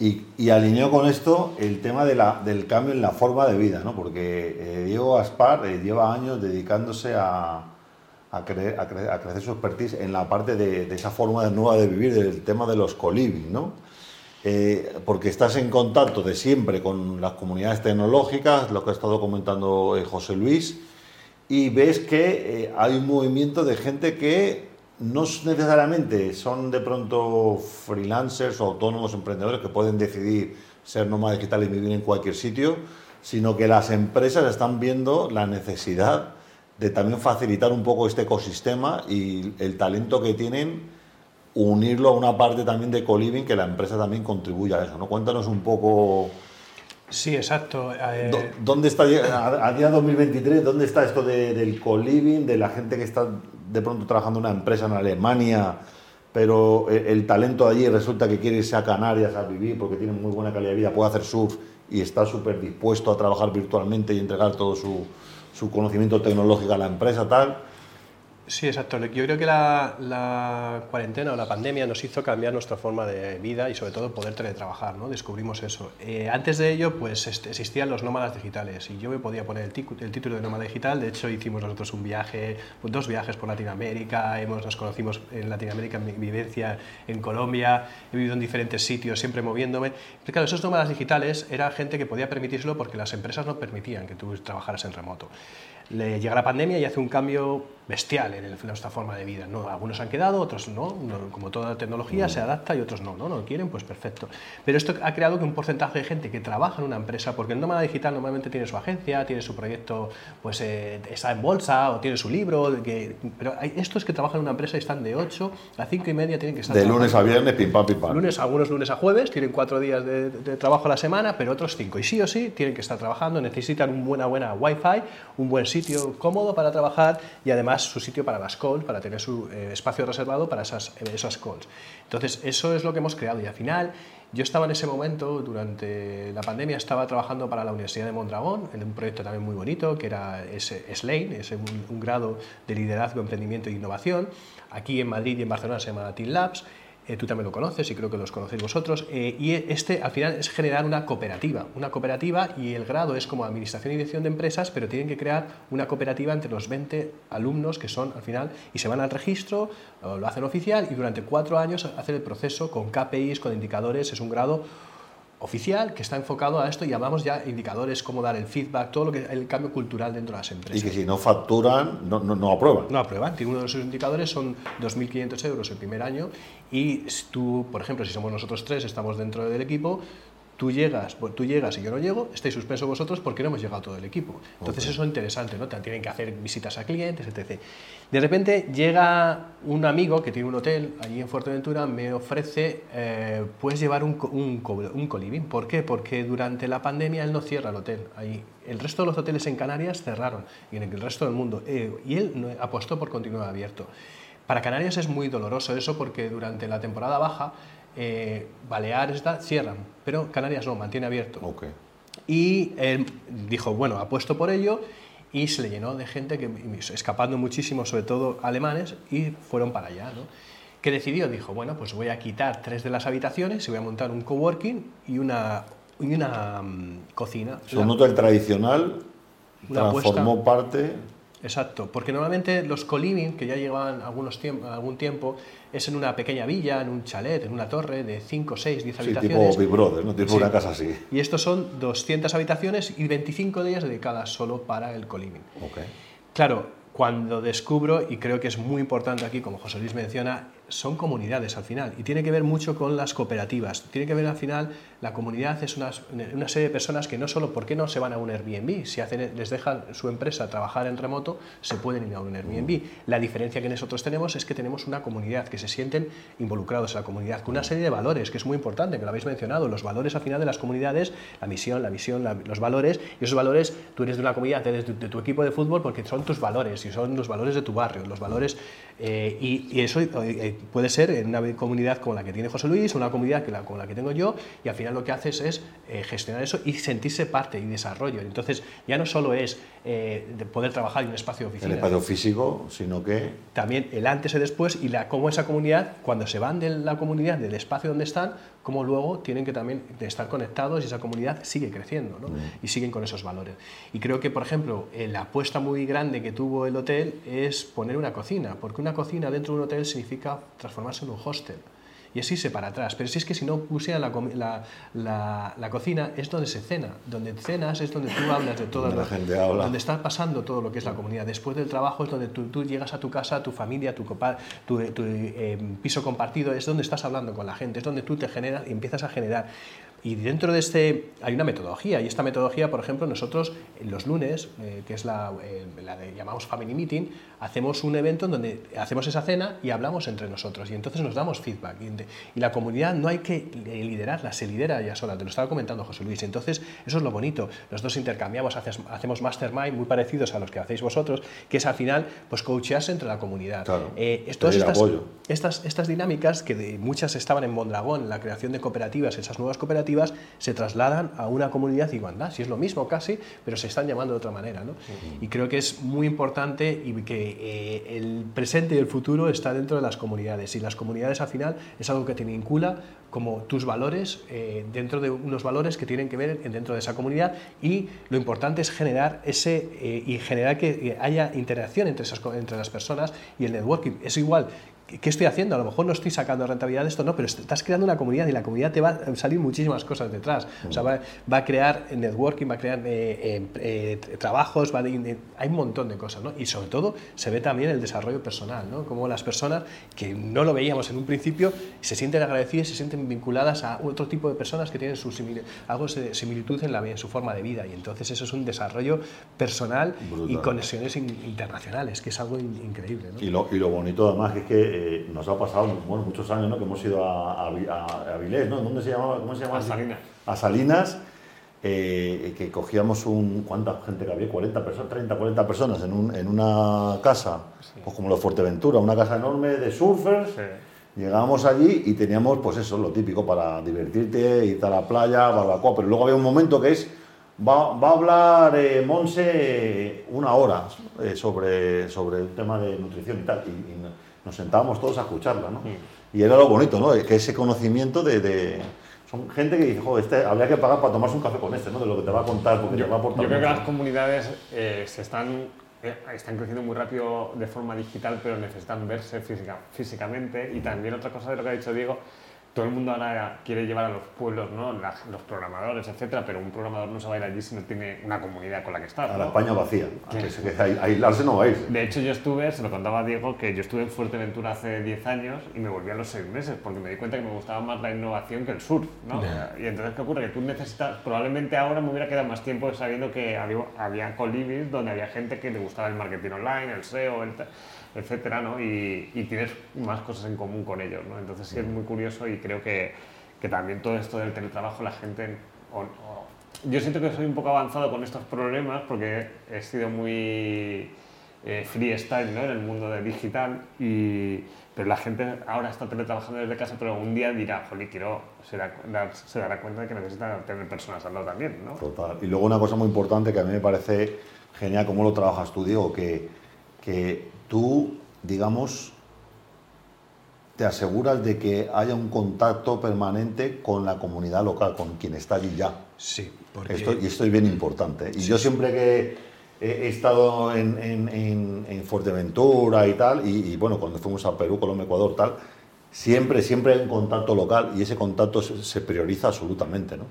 Y, y alineó con esto el tema de la, del cambio en la forma de vida, ¿no? porque eh, Diego Aspar eh, lleva años dedicándose a, a, a a crecer su expertise en la parte de, de esa forma nueva de vivir, del tema de los coliving, ¿no? Eh, porque estás en contacto de siempre con las comunidades tecnológicas, lo que ha estado comentando eh, José Luis, y ves que eh, hay un movimiento de gente que no necesariamente son de pronto freelancers o autónomos emprendedores que pueden decidir ser nómadas digitales y vivir en cualquier sitio, sino que las empresas están viendo la necesidad de también facilitar un poco este ecosistema y el talento que tienen, unirlo a una parte también de co-living que la empresa también contribuya a eso. ¿no? Cuéntanos un poco Sí, exacto. eh, dó- dónde está a, a día 2023, dónde está esto de- del co-living, de la gente que está de pronto trabajando en una empresa en Alemania, pero el, talento de allí resulta que quiere irse a Canarias a vivir porque tiene muy buena calidad de vida, puede hacer surf y está súper dispuesto a trabajar virtualmente y entregar todo su, su conocimiento tecnológico a la empresa, tal. Sí, exacto. Yo creo que la, la cuarentena o la pandemia nos hizo cambiar nuestra forma de vida y sobre todo poder teletrabajar, ¿no? Descubrimos eso. Eh, antes de ello, pues est- existían los nómadas digitales y yo me podía poner el, el título de nómada digital. De hecho, hicimos nosotros un viaje, pues, dos viajes por Latinoamérica, hemos, nos conocimos en Latinoamérica, en mi vivencia en Colombia, he vivido en diferentes sitios, siempre moviéndome. Pero claro, esos nómadas digitales era gente que podía permitírselo porque las empresas no permitían que tú trabajaras en remoto. Le llega la pandemia y hace un cambio bestial en, el- en nuestra forma de vida. ¿no? Algunos han quedado, otros no. no, como toda tecnología se adapta y otros no, no, no quieren, pues perfecto. Pero esto ha creado que un porcentaje de gente que trabaja en una empresa, porque el nómada digital normalmente tiene su agencia, tiene su proyecto, pues eh, está en bolsa o tiene su libro, que, pero hay estos que trabajan en una empresa y están de 8 a 5 y media, tienen que estar De lunes a viernes, pim pam, pim pam. Lunes, algunos lunes a jueves, tienen cuatro días de, de trabajo a la semana, pero otros cinco. Y sí o sí tienen que estar trabajando, necesitan una buena, buena wifi, un buen sitio cómodo para trabajar y además su sitio para las calls, para tener su eh, espacio reservado para esas, eh, esas calls. Entonces, eso es lo que hemos creado y al final... Yo estaba en ese momento, durante la pandemia, estaba trabajando para la Universidad de Mondragón, en un proyecto también muy bonito, que era SLANE, ese un, un grado de liderazgo, emprendimiento e innovación. Aquí en Madrid y en Barcelona se llama Team Labs. Eh, tú también lo conoces y creo que los conocéis vosotros. Eh, y este al final es generar una cooperativa. Una cooperativa y el grado es como administración y dirección de empresas, pero tienen que crear una cooperativa entre los 20 alumnos que son al final y se van al registro, lo hacen oficial y durante cuatro años hacen el proceso con KPIs, con indicadores. Es un grado oficial que está enfocado a esto y hablamos ya indicadores, cómo dar el feedback, todo lo que el cambio cultural dentro de las empresas. Y que si no facturan, no, no, no aprueban. No aprueban. Tiene uno de sus indicadores son 2.500 euros el primer año y tú, por ejemplo, si somos nosotros tres, estamos dentro del equipo, tú llegas, tú llegas y yo no llego, estáis suspenso vosotros porque no hemos llegado todo el equipo. Entonces eso es interesante, ¿no? Te- Tienen que hacer visitas a clientes, etc. De repente llega un amigo que tiene un hotel allí en Fuerteventura, me ofrece, eh, puedes llevar un, un, co- un coliving. ¿Por qué? Porque durante la pandemia él no cierra el hotel. Ahí. El resto de los hoteles en Canarias cerraron y en el resto del mundo. Eh, y él apostó por continuar abierto. Para Canarias es muy doloroso eso porque durante la temporada baja eh, Baleares tal, cierran, pero Canarias no, mantiene abierto. Y él dijo, bueno, apuesto por ello y se le llenó de gente que escapando muchísimo, sobre todo alemanes, y fueron para allá. ¿no? ¿Qué decidió? Dijo, bueno, pues voy a quitar tres de las habitaciones y voy a montar un coworking y una, y una mm, cocina. Su hotel tradicional transformó parte. Exacto, porque normalmente los co-living, que ya llevan algunos tiemp- algún tiempo, es en una pequeña villa, en un chalet, en una torre de 5, 6, 10 Sí, habitaciones. tipo Big Brother, ¿no? Tipo Sí. una casa así. Y estos son 200 habitaciones y 25 de ellas dedicadas solo para el co-living. Ok. Claro, cuando descubro, y creo que es muy importante aquí, como José Luis menciona, son comunidades al final y tiene que ver mucho con las cooperativas. Tiene que ver al final, la comunidad es una, una serie de personas que no solo, ¿por qué no se van a un Airbnb? Si hacen, les dejan su empresa trabajar en remoto, se pueden ir a un Airbnb. La diferencia que nosotros tenemos es que tenemos una comunidad, que se sienten involucrados en la comunidad, con una serie de valores, que es muy importante, que lo habéis mencionado, los valores al final de las comunidades, la misión, la visión, la- los valores, y esos valores, tú eres de una comunidad, eres de, tu equipo de fútbol porque son tus valores y son los valores de tu barrio, los valores, eh, y, eso eh, puede ser en una comunidad como la que tiene José Luis, una comunidad que la, como la que tengo yo, y al final lo que haces es eh, gestionar eso y sentirse parte y desarrollo. Entonces, ya no solo es eh, poder trabajar en un espacio de oficina. El espacio físico, sino que... También el antes y después y la, cómo esa comunidad, cuando se van de la comunidad, del espacio donde están, cómo luego tienen que también estar conectados y esa comunidad sigue creciendo ¿no? Mm. y siguen con esos valores. Y creo que, por ejemplo, eh, la apuesta muy grande que tuvo el hotel es poner una cocina, porque una cocina dentro de un hotel significa transformarse en un hostel y así se para atrás. Pero si es que si no pusieran la, la, la, cocina, es donde se cena. Donde cenas es donde tú hablas de todo. la gente habla. Donde está pasando todo lo que es la comunidad. Después del trabajo es donde tú, tú llegas a tu casa, tu familia, tu, tu, tu eh, piso compartido, es donde estás hablando con la gente, es donde tú te generas y empiezas a generar. Y dentro de este hay una metodología, y esta metodología, por ejemplo, nosotros los lunes, eh, que es la, eh, la de, llamamos Family Meeting, hacemos un evento en donde hacemos esa cena y hablamos entre nosotros, y entonces nos damos feedback. Y, la comunidad no hay que liderarla, se lidera ya sola, te lo estaba comentando José Luis. Entonces, eso es lo bonito. Nosotros intercambiamos, hacemos mastermind muy parecidos a los que hacéis vosotros, que es al final, pues coachearse entre la comunidad. Claro, eh, estas, estas, estas, dinámicas, que de, muchas estaban en Mondragón, la creación de cooperativas, esas nuevas cooperativas, se trasladan a una comunidad y anda, si es lo mismo casi, pero se están llamando de otra manera. ¿no? Y creo que es muy importante y que eh, el presente y el futuro está dentro de las comunidades y las comunidades al final es algo que te vincula como tus valores eh, dentro de unos valores que tienen que ver dentro de esa comunidad y lo importante es generar ese eh, y generar que haya interacción entre, esas, entre las personas y el networking. Es igual ¿qué estoy haciendo? A lo mejor no estoy sacando rentabilidad de esto, no, pero estás creando una comunidad y la comunidad te va a salir muchísimas cosas detrás. O sea, va, a crear networking, va a crear eh, eh, eh, trabajos, va hay un montón de cosas, ¿no? Y sobre todo se ve también el desarrollo personal, ¿no? Como las personas que no lo veíamos en un principio se sienten agradecidas, se sienten vinculadas a otro tipo de personas que tienen su algo de similitud en, la, en su forma de vida y entonces eso es un desarrollo personal y conexiones internacionales, que es algo increíble. ¿no? Y, lo, y lo bonito además es que nos ha pasado bueno, muchos años ¿no? que hemos ido a, a, Avilés, ¿no? ¿Dónde se llamaba? ¿Cómo se llama? A Salinas. A Salinas, eh, que cogíamos un... ¿Cuánta gente que había? 40 personas, 30, 40 personas en, un, en una casa, pues como de Fuerteventura, una casa enorme de surfers. Llegábamos allí y teníamos, pues eso, lo típico para divertirte, ir a la playa, barbacoa, pero luego había un momento que es Va, va, a hablar eh, Monse una hora eh, sobre, sobre el tema de nutrición y tal. Y, y, nos sentábamos todos a escucharla, ¿no? Y era lo bonito, ¿no? Que ese conocimiento de, son gente que dice, joder, este, habría que pagar para tomarse un café con este, ¿no? De lo que te va a contar, porque yo, te va a aportar. Yo creo que las comunidades eh, se están, eh, están creciendo muy rápido de forma digital, pero necesitan verse física, físicamente. Y también otra cosa de lo que ha dicho Diego, todo el mundo ahora quiere llevar a los pueblos, ¿no? los programadores, etcétera, pero un programador no se va a ir allí si no tiene una comunidad con la que estar. A la España vacía, a aislarse no va a ir. De hecho, yo estuve, se lo contaba a Diego, que yo estuve en Fuerteventura hace 10 años y me volví a los 6 meses porque me di cuenta que me gustaba más la innovación que el surf, ¿no? Y entonces, ¿qué ocurre? Que tú necesitas, probablemente ahora me hubiera quedado más tiempo sabiendo que había, había colibis donde había gente que le gustaba el marketing online, el SEO, el etcétera, ¿no? Y, tienes más cosas en común con ellos, ¿no? Entonces sí es muy curioso y creo que, que también todo esto del teletrabajo la gente... yo siento que soy un poco avanzado con estos problemas porque he sido muy eh, freestyle ¿no? en el mundo de digital y pero la gente ahora está teletrabajando desde casa, pero un día dirá, jolí, quiero, se, se dará cuenta de que necesita tener personas al lado también, ¿no? Total. Y luego una cosa muy importante que a mí me parece genial cómo lo trabajas tú, Diego, que, que tú, digamos, te aseguras de que haya un contacto permanente con la comunidad local, con quien está allí ya. Sí, porque... Esto, y esto es bien importante. Y yo siempre que he, estado en, en, Fuerteventura y tal, y, bueno, cuando fuimos a Perú, Colombia, Ecuador, tal, siempre, siempre hay un contacto local y ese contacto se, se prioriza absolutamente, ¿no?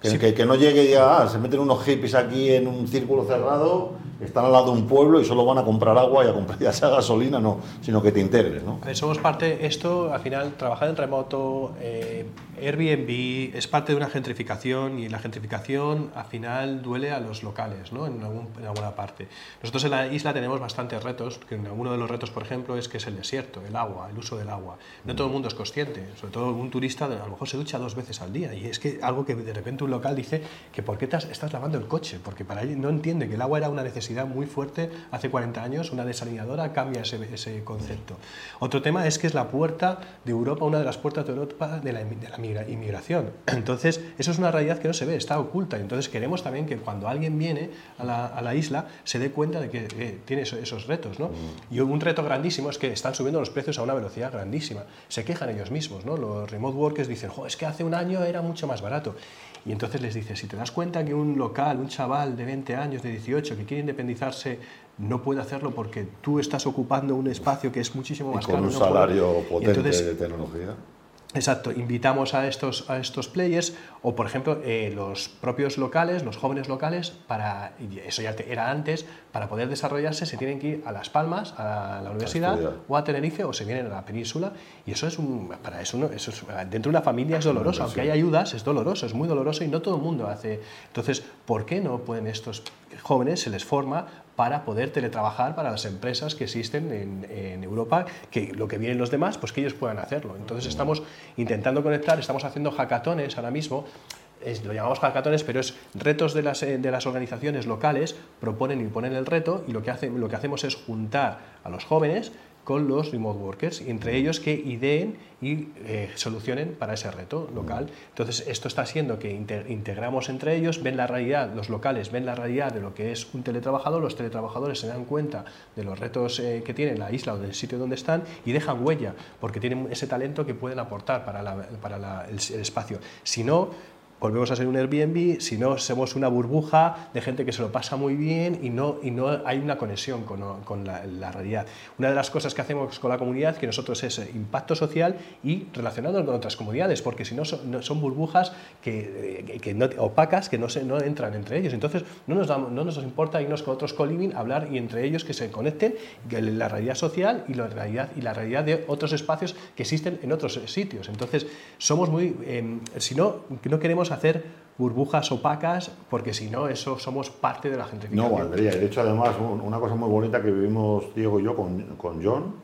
Que, que, no llegue y diga, ah, se meten unos hippies aquí en un círculo cerrado, están al lado de un pueblo y solo van a comprar agua y a comprar ya sea gasolina, no, sino que te integres. ¿no? somos parte, esto al final, trabajar en remoto, eh, Airbnb es parte de una gentrificación y la gentrificación al final duele a los locales ¿no? en, en, alguna parte. Nosotros en la isla tenemos bastantes retos, que uno de los retos, por ejemplo, es que es el desierto, el agua, el uso del agua. No todo el mundo es consciente, sobre todo un turista a lo mejor se ducha dos veces al día y es que algo que de repente un local dice que ¿por qué estás lavando el coche? Porque para él no entiende que el agua era una necesidad muy fuerte hace 40 años, una desalinadora cambia ese, ese concepto. Otro tema es que es la puerta de Europa, una de las puertas de Europa de la, de la inmigración. Entonces, eso es una realidad que no se ve, está oculta. Entonces, queremos también que cuando alguien viene a la, a la isla se dé cuenta de que eh, tiene esos, retos. ¿no? Y un reto grandísimo es que están subiendo los precios a una velocidad grandísima. Se quejan ellos mismos, ¿no? los remote workers dicen, es que hace un año era mucho más barato. Y entonces les dice, si te das cuenta que un local, un chaval de 20 años, de 18, que quiere independizarse, no puede hacerlo porque tú estás ocupando un espacio que es muchísimo más y con un salario potente de tecnología. Exacto, invitamos a estos, a estos players o, por ejemplo, eh, los propios locales, los jóvenes locales, para, eso ya era antes, para poder desarrollarse se tienen que ir a Las Palmas, a la universidad, o a Tenerife, o se vienen a la península, y eso es un, para eso, no, eso es, dentro de una familia es doloroso, aunque hay ayudas, es doloroso, es muy doloroso y no todo el mundo hace. Entonces, ¿por qué no pueden estos jóvenes, se les forma para poder teletrabajar para las empresas que existen en, Europa, que lo que vienen los demás, pues que ellos puedan hacerlo. Entonces estamos intentando conectar, estamos haciendo hackatones ahora mismo, lo llamamos hackatones, pero es retos de las, eh, de las organizaciones locales, proponen y ponen el reto y lo que, lo que hacemos es juntar a los jóvenes con los remote workers, y entre ellos que ideen y eh, solucionen para ese reto local. Entonces, esto está haciendo que integramos entre ellos, ven la realidad, los locales ven la realidad de lo que es un teletrabajador, los teletrabajadores se dan cuenta de los retos eh, que tiene la isla o del sitio donde están y dejan huella, porque tienen ese talento que pueden aportar para, para el, el espacio. Si no, volvemos a ser un Airbnb, si no somos una burbuja de gente que se lo pasa muy bien y no, y no hay una conexión con, con la, realidad. Una de las cosas que hacemos con la comunidad que nosotros es impacto social y relacionado con otras comunidades, porque si no son, son burbujas que, que no, opacas que no, se, no entran entre ellos. Entonces no nos, no nos importa irnos con otros co-living, hablar y entre ellos que se conecten la realidad social y la realidad, y la realidad de otros espacios que existen en otros sitios. Entonces somos muy, em, si no, no queremos hacer burbujas opacas, porque si no, eso somos parte de la gentrificación. No valdría. De hecho, además, una cosa muy bonita que vivimos Diego y yo con, con John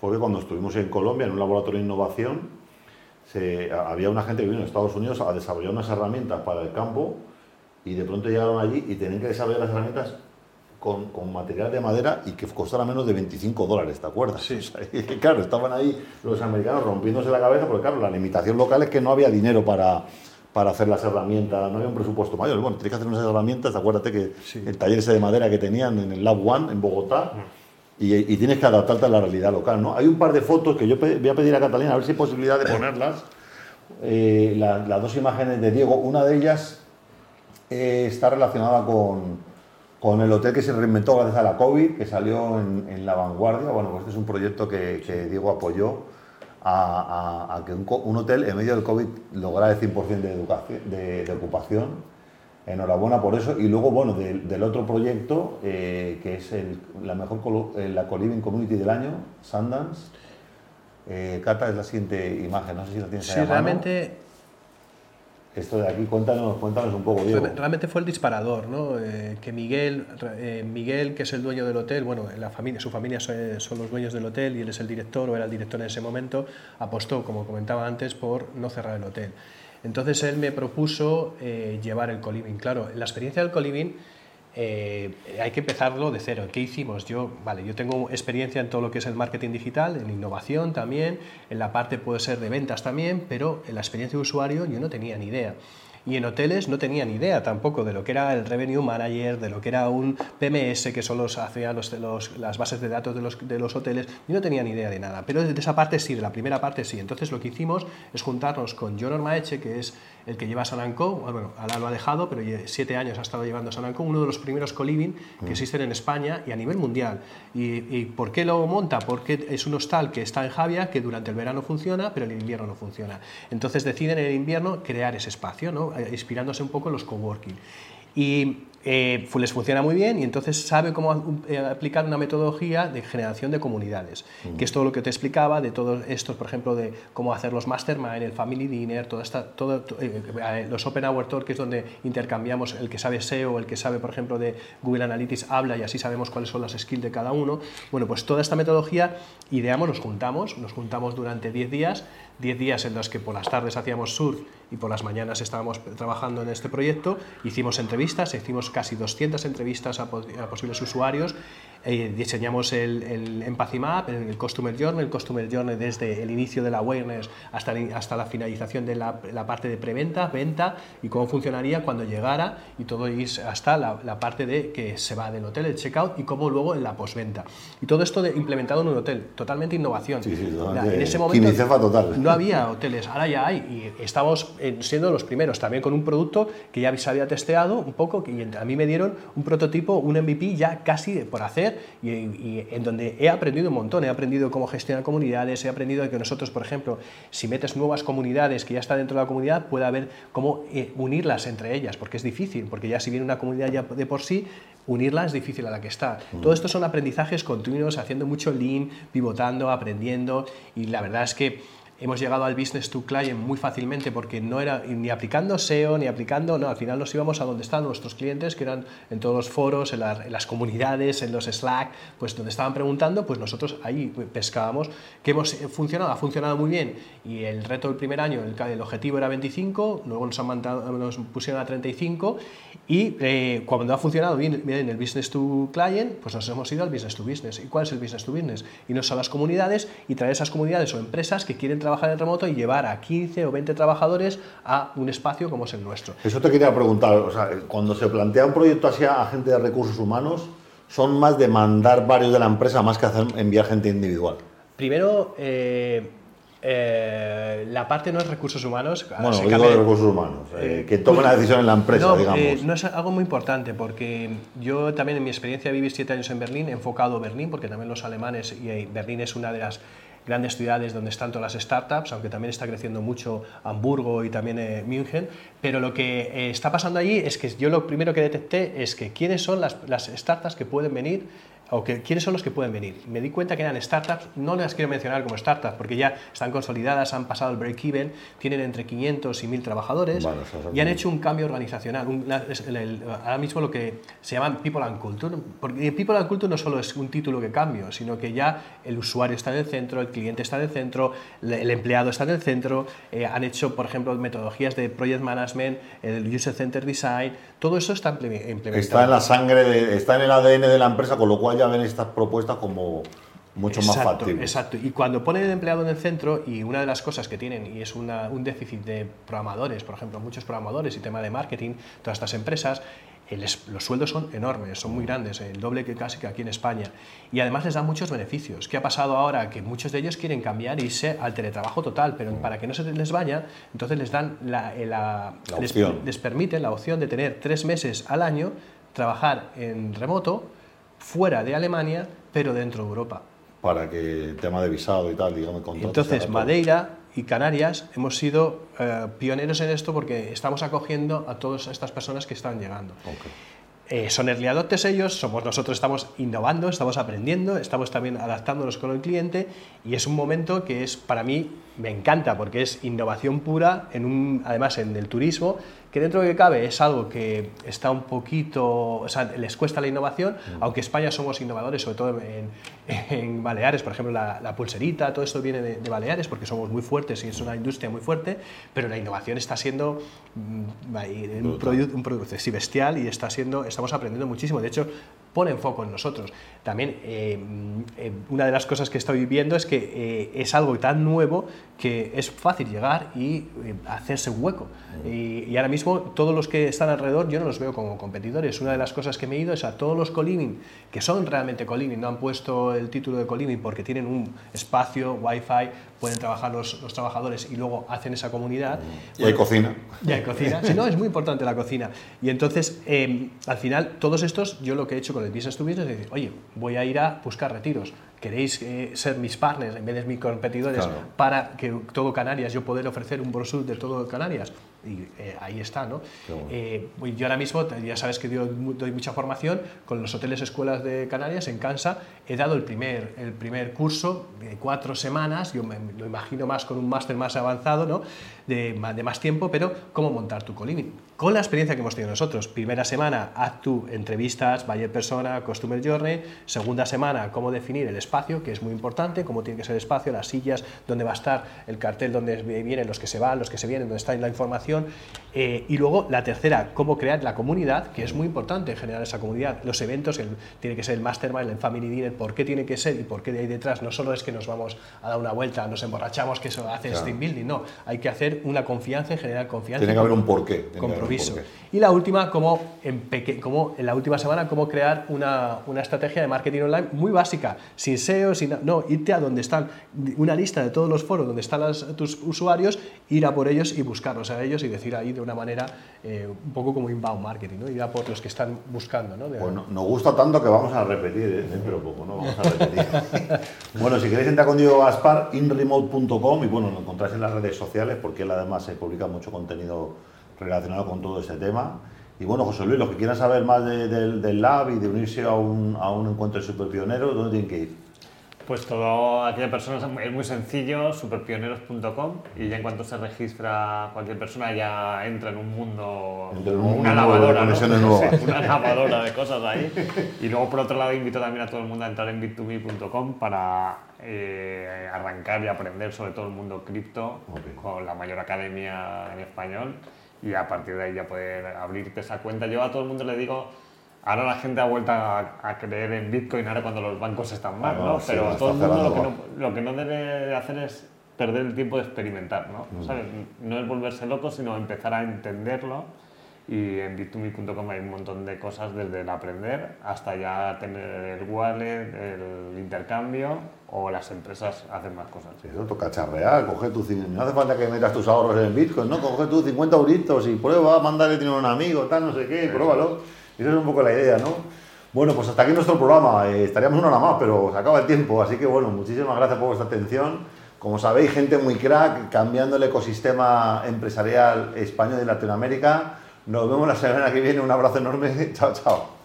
fue que cuando estuvimos en Colombia en un laboratorio de innovación, se, había una gente que vino en Estados Unidos a desarrollar unas herramientas para el campo y de pronto llegaron allí y tenían que desarrollar las herramientas con, con, material de madera y que costara menos de 25 dólares, ¿te acuerdas? Sí. claro, estaban ahí los americanos rompiéndose la cabeza porque, claro, la limitación local es que no había dinero para, para hacer las herramientas, no había un presupuesto mayor. Bueno, tienes que hacer unas herramientas, acuérdate que el taller ese de madera que tenían en el Lab One en Bogotá, y, tienes que adaptarte a la realidad local. ¿no? Hay un par de fotos que yo voy a pedir a Catalina a ver si hay posibilidad de ponerlas. Eh, las dos imágenes de Diego, una de ellas eh, está relacionada con, con, el hotel que se reinventó gracias a la COVID, que salió en, la vanguardia. Bueno, pues este es un proyecto que, que Diego apoyó a, que un, hotel en medio del COVID lograra el 100% de, educación, de, ocupación. Enhorabuena por eso. Y luego, bueno, del otro proyecto, eh, que es la mejor eh, la co Community del año, Sundance. Eh, Cata es la siguiente imagen, no sé si la tienes ahí. Sí, realmente esto de aquí, cuéntanos, cuéntanos un poco. Realmente fue el disparador, ¿no? Eh, que Miguel, eh, Miguel, que es el dueño del hotel, bueno, la familia, su familia son, los dueños del hotel y él es el director o era el director en ese momento, apostó, como comentaba antes, por no cerrar el hotel. Entonces él me propuso eh, llevar el coliving. Claro, la experiencia del coliving eh, hay que empezarlo de cero. ¿Qué hicimos? Yo, vale, yo tengo experiencia en todo lo que es el marketing digital, en innovación también, en la parte puede ser de ventas también, pero en la experiencia de usuario yo no tenía ni idea. Y en hoteles no tenía ni idea tampoco de lo que era el Revenue Manager, de lo que era un PMS, que son los, hacía los, las bases de datos de los, de los hoteles. Yo no tenía ni idea de nada. Pero de esa parte sí, de la primera parte sí. Entonces lo que hicimos es juntarnos con John Ormaeche, que es el que lleva Sananco, bueno, ahora lo ha dejado, pero siete años ha estado llevando Sananco, uno de los primeros co-living que mm. existen en España y a nivel mundial. ¿Y, por qué lo monta? Porque es un hostal que está en Javia, que durante el verano funciona, pero en el invierno no funciona. Entonces deciden en el invierno crear ese espacio, ¿no? Eh, inspirándose un poco en los coworking. Y eh, les funciona muy bien y entonces sabe cómo eh, aplicar una metodología de generación de comunidades, que es todo lo que te explicaba de todos estos, por ejemplo, de cómo hacer los mastermind, el family dinner, toda esta, todo, eh, los open hour talk, que es donde intercambiamos el que sabe SEO, el que sabe, por ejemplo, de Google Analytics, habla y así sabemos cuáles son las skills de cada uno. Bueno, pues toda esta metodología ideamos, nos juntamos, nos juntamos durante 10 días 10 días en los que por las tardes hacíamos surf y por las mañanas estábamos trabajando en este proyecto. Hicimos entrevistas, hicimos casi 200 entrevistas a, posibles usuarios. Eh, diseñamos el, el, Empathy Map, el Customer Journey, el Customer Journey desde el inicio de la awareness hasta, hasta la finalización de la, la parte de preventa, venta y cómo funcionaría cuando llegara y todo hasta la, la, parte de que se va del hotel, el checkout y cómo luego en la postventa. Y todo esto implementado en un hotel, totalmente innovación. Sí, sí, en ese momento total. no había hoteles, ahora ya hay y estamos siendo los primeros, también con un producto que ya se había testeado un poco, y a mí me dieron un prototipo, un MVP ya casi por hacer, y, en donde he aprendido un montón, he aprendido cómo gestionar comunidades, he aprendido que nosotros, por ejemplo, si metes nuevas comunidades que ya está dentro de la comunidad, puede haber cómo eh, unirlas entre ellas, porque es difícil, porque ya si viene una comunidad ya de por sí, unirla es difícil a la que está. Mm. Todo esto son aprendizajes continuos, haciendo mucho lean, pivotando, aprendiendo, y la verdad es que hemos llegado al business to client muy fácilmente porque no era ni aplicando SEO ni aplicando, no, al final nos íbamos a donde están nuestros clientes, que eran en todos los foros, en, las comunidades, en los Slack, pues donde estaban preguntando, pues nosotros ahí pescábamos. que hemos funcionado? Ha funcionado muy bien y el reto del primer año, el, el objetivo era 25, luego nos, han mandado, nos pusieron a 35 y eh, cuando ha funcionado bien, bien el business to client, pues nos hemos ido al business to business. ¿Y cuál es el business to business? Irnos a las comunidades y traer esas comunidades o empresas que quieren trabajar en remoto y llevar a 15 o 20 trabajadores a un espacio como es el nuestro. Eso te quería preguntar, o sea, cuando se plantea un proyecto así a gente de recursos humanos, ¿son más de mandar varios de la empresa más que hacer enviar gente individual? Primero, eh, eh, la parte no es recursos humanos. Bueno, digo de recursos humanos, eh, que tomen la decisión en la empresa, no, digamos. no es algo muy importante, porque yo también en mi experiencia vivir siete años en Berlín, enfocado Berlín, porque también los alemanes, y Berlín es una de las grandes ciudades donde están todas las startups, aunque también está creciendo mucho Hamburgo y también eh, München, pero lo que eh, está pasando allí es que yo lo primero que detecté es que quiénes son las, las startups que pueden venir o que, quiénes son los que pueden venir. Me di cuenta que eran startups, no las quiero mencionar como startups porque ya están consolidadas, han pasado el break-even, tienen entre 500 y 1000 trabajadores y han hecho un cambio organizacional. ahora mismo lo que se llaman People and Culture, porque People and Culture no solo es un título que cambio, sino que ya el usuario está en el centro, el cliente está en el centro, el empleado está en el centro, eh, han hecho, por ejemplo, metodologías de project management, el user center design, todo eso está implementado. Está en la sangre, está en el ADN de la empresa, con lo cual ya ven estas propuestas como mucho más factibles. Exacto, y cuando ponen el empleado en el centro, y una de las cosas que tienen, y es un déficit de programadores, por ejemplo, muchos programadores y tema de marketing, todas estas empresas, los sueldos son enormes, son muy grandes, el doble que casi que aquí en España. Y además les dan muchos beneficios. ¿Qué ha pasado ahora? Que muchos de ellos quieren cambiar e irse al teletrabajo total, pero para que no se les vaya, entonces les dan la, eh, les, les permiten la opción de tener tres meses al año, trabajar en remoto, fuera de Alemania, pero dentro de Europa. Para que el tema de visado y tal, digamos, Entonces, Madeira y Canarias hemos sido eh, pioneros en esto porque estamos acogiendo a todas estas personas que están llegando. Eh, son early adopters ellos, somos nosotros, estamos innovando, estamos aprendiendo, estamos también adaptándonos con el cliente y es un momento que es para mí me encanta porque es innovación pura, en un, además en el turismo, que dentro de que cabe es algo que está un poquito, o sea, les cuesta la innovación, mm. aunque España somos innovadores, sobre todo en, en Baleares, por ejemplo, la, pulserita, todo esto viene de, Baleares porque somos muy fuertes y es una industria muy fuerte, pero la innovación está siendo mm, un, producto, un producto bestial y está siendo, estamos aprendiendo muchísimo. De hecho, ponen foco en nosotros. También eh, eh, una de las cosas que estoy viendo es que eh, es algo tan nuevo que es fácil llegar y hacerse un hueco. Mm. Y, ahora mismo todos los que están alrededor yo no los veo como competidores. Una de las cosas que me he ido es a todos los co-living, que son realmente co-living, no han puesto el título de co-living porque tienen un espacio, wifi, pueden trabajar los, los, trabajadores y luego hacen esa comunidad. Y hay cocina. Y hay cocina. Sí, no, es muy importante la cocina. Y entonces, em, al final, todos estos, yo lo que he hecho con el Business to Business es decir, oye, voy a ir a buscar retiros. ¿Queréis eh, ser mis partners en vez de mis competidores para que todo Canarias, yo poder ofrecer un brochure de todo Canarias? y eh, ahí está, ¿no? Eh, pues yo ahora mismo, ya sabes que doy, doy, mucha formación con los hoteles escuelas de Canarias en Cansa, he dado el primer, el primer curso de cuatro semanas, yo me lo imagino más con un máster más avanzado, ¿no? De, de, más tiempo, pero cómo montar tu coliving. Con la experiencia que hemos tenido nosotros, primera semana, haz tu entrevistas, Buyer Persona, Customer Journey, segunda semana, cómo definir el espacio, que es muy importante, cómo tiene que ser el espacio, las sillas, dónde va a estar el cartel, dónde vienen los que se van, los que se vienen, dónde está la información, eh, y luego la tercera, cómo crear la comunidad, que es muy importante generar esa comunidad, los eventos, el, tiene que ser el mastermind, el family dinner, por qué tiene que ser y por qué de ahí detrás, no solo es que nos vamos a dar una vuelta, nos emborrachamos, que eso hace claro. building, no, hay que hacer una confianza y generar confianza. Tiene que haber un porqué. Compromiso. Un porqué. Y la última, como en, como en la última semana, cómo crear una, una, estrategia de marketing online muy básica, sin SEO, sin, no, irte a donde están, una lista de todos los foros donde están las, tus usuarios, ir a por ellos y buscarlos a ellos y decir ahí de una manera eh, un poco como inbound marketing, ¿no? ir a por los que están buscando. ¿no? De, bueno, nos gusta tanto que vamos a repetir, ¿eh? pero poco, ¿no? Vamos a repetir. bueno, si queréis entrar con Diego Gaspar, inremote.com y bueno, lo encontráis en las redes sociales porque él además se publica mucho contenido relacionado con todo este tema. Y bueno, José Luis, los que quieran saber más de, de, del lab y de unirse a un, a un encuentro de superpioneros, ¿dónde tienen que ir? Pues todo aquella persona es muy sencillo, superpioneros.com y ya en cuanto se registra cualquier persona ya entra en un mundo, un una lavadora, de ¿no? conexiones nuevas. una lavadora de cosas ahí. Y luego por otro lado invito también a todo el mundo a entrar en bit2me.com para eh, arrancar y aprender sobre todo el mundo cripto con la mayor academia en español y a partir de ahí ya poder abrirte esa cuenta. Yo a todo el mundo le digo, ahora la gente ha vuelto a, a creer en Bitcoin ahora cuando los bancos están mal, ¿no? no, sí, Pero todo el mundo lo que, no, lo que no debe de hacer es perder el tiempo de experimentar, ¿no? Mm. ¿Sabes? No es volverse loco, sino empezar a entenderlo. Y en bit2me.com hay un montón de cosas desde el aprender hasta ya tener el wallet, el intercambio o las empresas hacen más cosas. Sí, Eso toca charrear, coge tu, cin- no hace falta que metas tus ahorros en Bitcoin, ¿no? Coge tus 50 euritos y prueba, mándale dinero a un amigo, tal, no sé qué, pruébalo. Esa es un poco la idea, ¿no? Bueno, pues hasta aquí nuestro programa. Eh, estaríamos una hora más, pero se acaba el tiempo. Así que bueno, muchísimas gracias por vuestra atención. Como sabéis, gente muy crack, cambiando el ecosistema empresarial español y Latinoamérica. Nos vemos la semana que viene. Un abrazo enorme. Chao, chao.